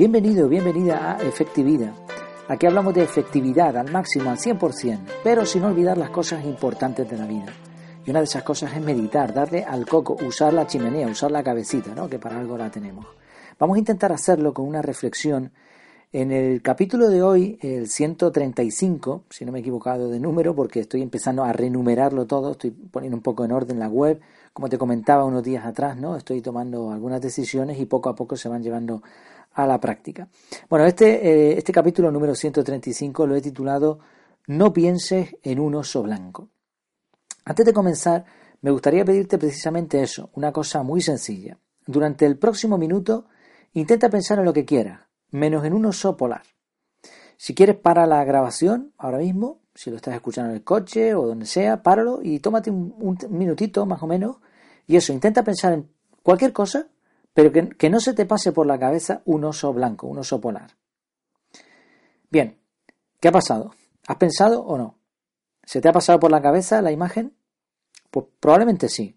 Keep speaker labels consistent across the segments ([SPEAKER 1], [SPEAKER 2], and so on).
[SPEAKER 1] Bienvenido, bienvenida a Efectividad. Aquí hablamos de efectividad al máximo, al 100%, pero sin olvidar las cosas importantes de la vida. Y una de esas cosas es meditar, darle al coco, usar la chimenea, usar la cabecita, ¿no? que para algo la tenemos. Vamos a intentar hacerlo con una reflexión. En el capítulo de hoy, el 135, si no me he equivocado de número, porque estoy empezando a renumerarlo todo, estoy poniendo un poco en orden la web, como te comentaba unos días atrás, ¿no? Estoy tomando algunas decisiones y poco a poco se van llevando a la práctica. Bueno, este, eh, este capítulo número 135 lo he titulado No pienses en un oso blanco. Antes de comenzar, me gustaría pedirte precisamente eso, una cosa muy sencilla. Durante el próximo minuto, intenta pensar en lo que quieras, menos en un oso polar. Si quieres, para la grabación ahora mismo, si lo estás escuchando en el coche o donde sea, páralo y tómate un, un minutito más o menos. Y eso, intenta pensar en cualquier cosa pero que, no se te pase por la cabeza un oso blanco, un oso polar. Bien, ¿qué ha pasado? ¿Has pensado o no? ¿Se te ha pasado por la cabeza la imagen? Pues probablemente sí.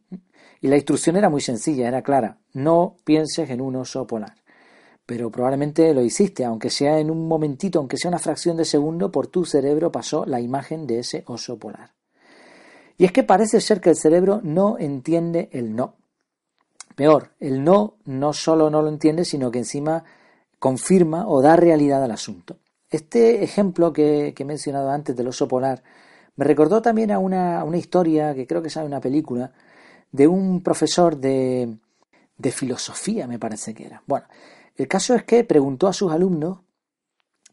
[SPEAKER 1] Y la instrucción era muy sencilla, era clara. No pienses en un oso polar. Pero probablemente lo hiciste, aunque sea en un momentito, aunque sea una fracción de segundo, por tu cerebro pasó la imagen de ese oso polar. Y es que parece ser que el cerebro no entiende el no. Peor, el no no solo no lo entiende, sino que encima confirma o da realidad al asunto. Este ejemplo que, he mencionado antes del oso polar me recordó también a una, historia que creo que sale una película de un profesor de, de filosofía, me parece que era. Bueno, el caso es que preguntó a sus alumnos,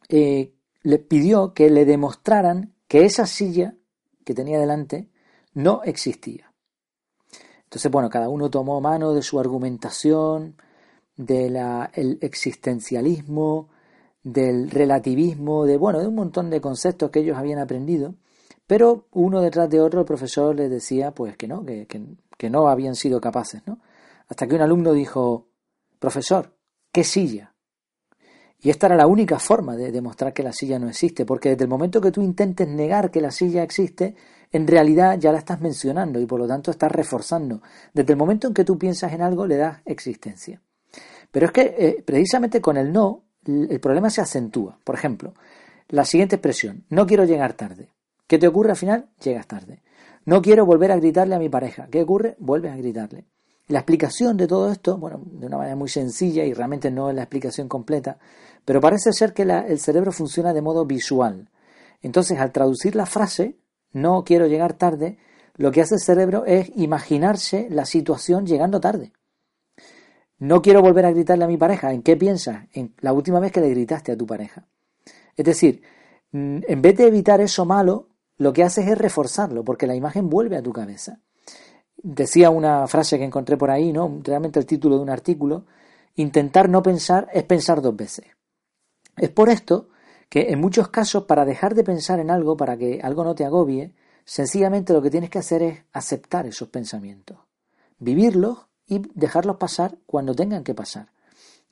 [SPEAKER 1] eh, le pidió que le demostraran que esa silla que tenía delante no existía. Entonces, bueno, cada uno tomó mano de su argumentación, del existencialismo, del relativismo, de bueno, de un montón de conceptos que ellos habían aprendido, pero uno detrás de otro el profesor les decía pues que no, que, que no habían sido capaces, ¿no? Hasta que un alumno dijo, profesor, ¿qué silla? Y esta era la única forma de demostrar que la silla no existe, porque desde el momento que tú intentes negar que la silla existe, en realidad ya la estás mencionando y por lo tanto estás reforzando. Desde el momento en que tú piensas en algo le das existencia. Pero es que eh, precisamente con el no el problema se acentúa. Por ejemplo, la siguiente expresión, no quiero llegar tarde. ¿Qué te ocurre al final? Llegas tarde. No quiero volver a gritarle a mi pareja. ¿Qué ocurre? Vuelves a gritarle. La explicación de todo esto, bueno, de una manera muy sencilla y realmente no es la explicación completa, pero parece ser que el cerebro funciona de modo visual. Entonces, al traducir la frase, no quiero llegar tarde, lo que hace el cerebro es imaginarse la situación llegando tarde. No quiero volver a gritarle a mi pareja. ¿En qué piensas? En la última vez que le gritaste a tu pareja. Es decir, mm, en vez de evitar eso malo, lo que haces es reforzarlo, porque la imagen vuelve a tu cabeza. Decía una frase que encontré por ahí, ¿no? Realmente el título de un artículo. Intentar no pensar es pensar dos veces. Es por esto que en muchos casos para dejar de pensar en algo, para que algo no te agobie, sencillamente lo que tienes que hacer es aceptar esos pensamientos, vivirlos y dejarlos pasar cuando tengan que pasar.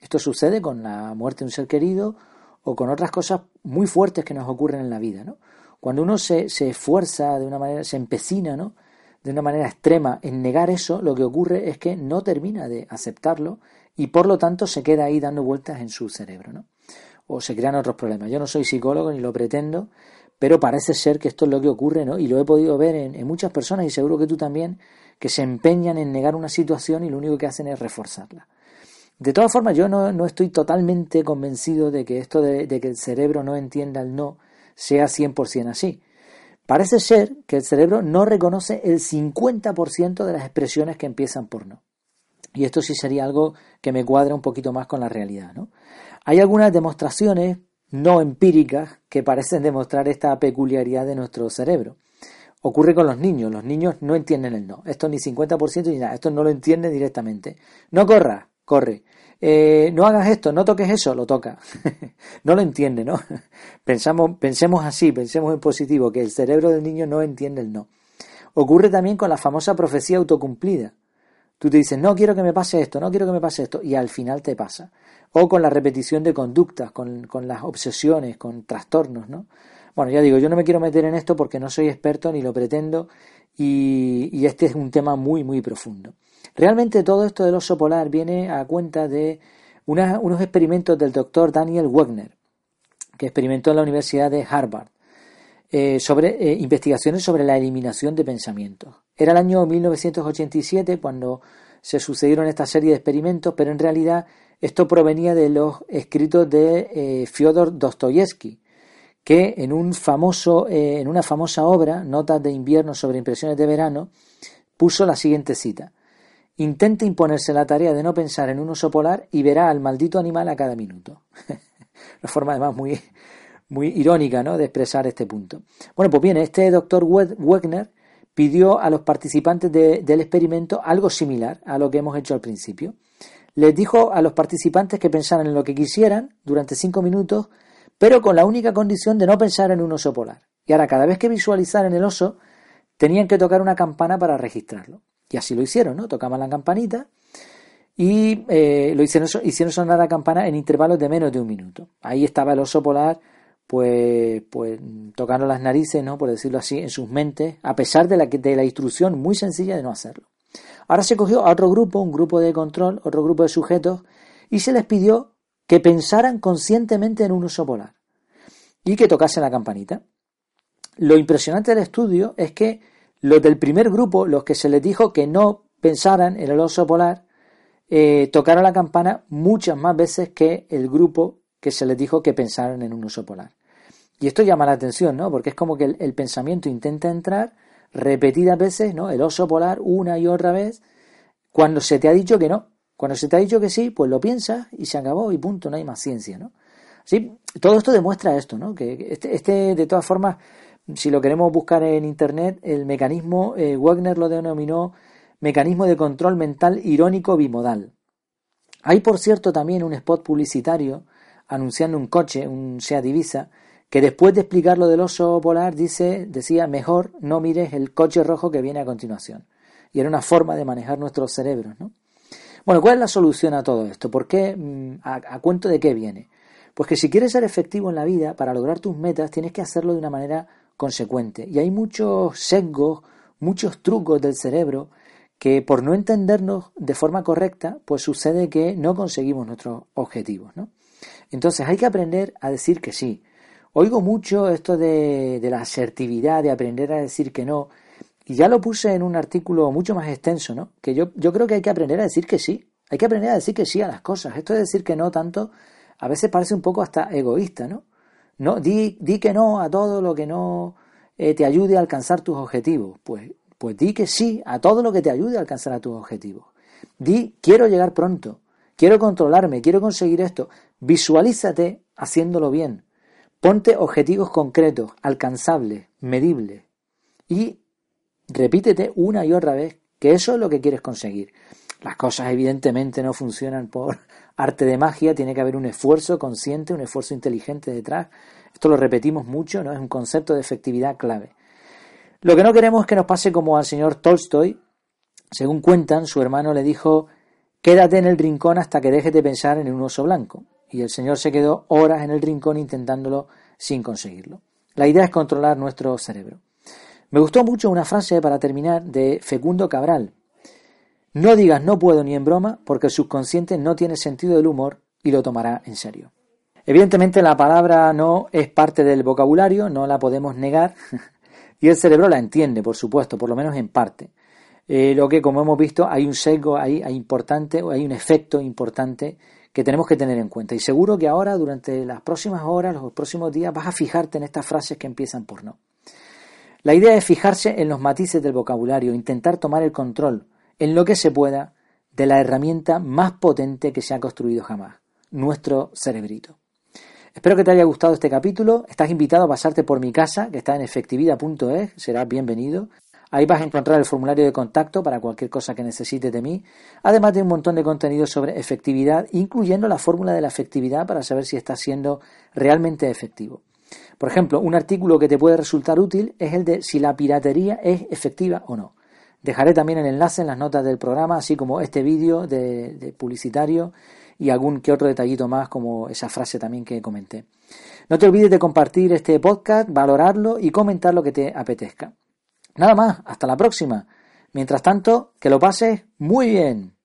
[SPEAKER 1] Esto sucede con la muerte de un ser querido o con otras cosas muy fuertes que nos ocurren en la vida. ¿no? Cuando uno se, se esfuerza de una manera, se empecina ¿no? De una manera extrema en negar eso, lo que ocurre es que no termina de aceptarlo y por lo tanto se queda ahí dando vueltas en su cerebro. ¿no? o se crean otros problemas. Yo no soy psicólogo ni lo pretendo, pero parece ser que esto es lo que ocurre, ¿no? Y lo he podido ver en, muchas personas y seguro que tú también, que se empeñan en negar una situación y lo único que hacen es reforzarla. De todas formas, yo no, estoy totalmente convencido de que esto de, de, que el cerebro no entienda el no sea 100% así. Parece ser que el cerebro no reconoce el 50% de las expresiones que empiezan por no. Y esto sí sería algo que me cuadra un poquito más con la realidad, ¿no? Hay algunas demostraciones no empíricas que parecen demostrar esta peculiaridad de nuestro cerebro. Ocurre con los niños, los niños no entienden el no, esto ni 50% ni nada, esto no lo entienden directamente. No corras, corre. Eh, no hagas esto, no toques eso, lo toca. no lo entiende, ¿no? Pensamos, pensemos así, pensemos en positivo, que el cerebro del niño no entiende el no. Ocurre también con la famosa profecía autocumplida. Tú te dices, no quiero que me pase esto, no quiero que me pase esto, y al final te pasa o con la repetición de conductas, con, las obsesiones, con trastornos, ¿no? Bueno, ya digo, yo no me quiero meter en esto porque no soy experto ni lo pretendo y, este es un tema muy, muy profundo. Realmente todo esto del oso polar viene a cuenta de unos experimentos del doctor Daniel Wegner, que experimentó en la Universidad de Harvard, eh, sobre eh, investigaciones sobre la eliminación de pensamientos. Era el año 1987 cuando se sucedieron esta serie de experimentos, pero en realidad esto provenía de los escritos de eh, Fyodor Dostoyevsky, que en, un famoso, en una famosa obra, Notas de invierno sobre impresiones de verano, puso la siguiente cita. Intente imponerse la tarea de no pensar en un oso polar y verá al maldito animal a cada minuto. Una forma además muy, irónica ¿no? de expresar este punto. Bueno, pues bien, este doctor Wegner pidió a los participantes del experimento algo similar a lo que hemos hecho al principio. Les dijo a los participantes que pensaran en lo que quisieran durante cinco minutos, pero con la única condición de no pensar en un oso polar. Y ahora, cada vez que visualizaran el oso, tenían que tocar una campana para registrarlo. Y así lo hicieron, ¿no? Tocaban la campanita y eh, lo hicieron, hicieron sonar la campana en intervalos de menos de un minuto. Ahí estaba el oso polar, pues, pues tocando las narices, ¿no? Por decirlo así, en sus mentes, a pesar de la, de la instrucción muy sencilla de no hacerlo. Ahora se cogió a otro grupo, un grupo de control, otro grupo de sujetos, y se les pidió que pensaran conscientemente en un oso polar y que tocasen la campanita. Lo impresionante del estudio es que los del primer grupo, los que se les dijo que no pensaran en el oso polar, eh, tocaron la campana muchas más veces que el grupo que se les dijo que pensaran en un oso polar. Y esto llama la atención, ¿no? Porque es como que el, pensamiento intenta entrar repetidas veces, ¿no? El oso polar una y otra vez, cuando se te ha dicho que no. Cuando se te ha dicho que sí, pues lo piensas y se acabó y punto, no hay más ciencia, ¿no? Sí, todo esto demuestra esto, ¿no? Que este, este de todas formas, si lo queremos buscar en Internet, el mecanismo, eh, Wagner lo denominó mecanismo de control mental irónico bimodal. Hay, por cierto, también un spot publicitario anunciando un coche, un Seat Ibiza, que después de explicar lo del oso polar dice, decía, mejor no mires el coche rojo que viene a continuación. Y era una forma de manejar nuestros cerebros, ¿no? Bueno, ¿cuál es la solución a todo esto? ¿Por qué? Mm, a cuento de qué viene? Pues que si quieres ser efectivo en la vida, para lograr tus metas, tienes que hacerlo de una manera consecuente. Y hay muchos sesgos, muchos trucos del cerebro que por no entendernos de forma correcta, pues sucede que no conseguimos nuestros objetivos, ¿no? Entonces hay que aprender a decir que sí. Oigo mucho esto de, de, la asertividad, de aprender a decir que no, y ya lo puse en un artículo mucho más extenso, ¿no? Que yo, yo creo que hay que aprender a decir que sí. Hay que aprender a decir que sí a las cosas. Esto de decir que no tanto, a veces parece un poco hasta egoísta, ¿no? No, di, di que no a todo lo que no eh, te ayude a alcanzar tus objetivos. Pues, pues di que sí a todo lo que te ayude a alcanzar a tus objetivos. Di, quiero llegar pronto, quiero controlarme, quiero conseguir esto. Visualízate haciéndolo bien. Ponte objetivos concretos, alcanzables, medibles. Y repítete una y otra vez que eso es lo que quieres conseguir. Las cosas evidentemente no funcionan por arte de magia, tiene que haber un esfuerzo consciente, un esfuerzo inteligente detrás. Esto lo repetimos mucho, ¿no? Es un concepto de efectividad clave. Lo que no queremos es que nos pase como al señor Tolstoy. Según cuentan, su hermano le dijo, quédate en el rincón hasta que dejes de pensar en un oso blanco. Y el señor se quedó horas en el rincón intentándolo sin conseguirlo. La idea es controlar nuestro cerebro. Me gustó mucho una frase para terminar de Fecundo Cabral, no digas no puedo ni en broma porque el subconsciente no tiene sentido del humor y lo tomará en serio. Evidentemente la palabra no es parte del vocabulario, no la podemos negar y el cerebro la entiende, por supuesto, por lo menos en parte. Eh, lo que, como hemos visto, hay un sesgo ahí hay importante, hay un efecto importante que tenemos que tener en cuenta. Y seguro que ahora, durante las próximas horas, los próximos días, vas a fijarte en estas frases que empiezan por no. La idea es fijarse en los matices del vocabulario, intentar tomar el control, en lo que se pueda de la herramienta más potente que se ha construido jamás, nuestro cerebrito. Espero que te haya gustado este capítulo. Estás invitado a pasarte por mi casa, que está en efectividad.es, serás bienvenido. Ahí vas a encontrar el formulario de contacto para cualquier cosa que necesites de mí, además de un montón de contenido sobre efectividad, incluyendo la fórmula de la efectividad para saber si estás siendo realmente efectivo. Por ejemplo, un artículo que te puede resultar útil es el de si la piratería es efectiva o no. Dejaré también el enlace en las notas del programa, así como este vídeo de, publicitario y algún que otro detallito más, como esa frase también que comenté. No te olvides de compartir este podcast, valorarlo y comentar lo que te apetezca. Nada más, hasta la próxima. Mientras tanto, que lo pases muy bien.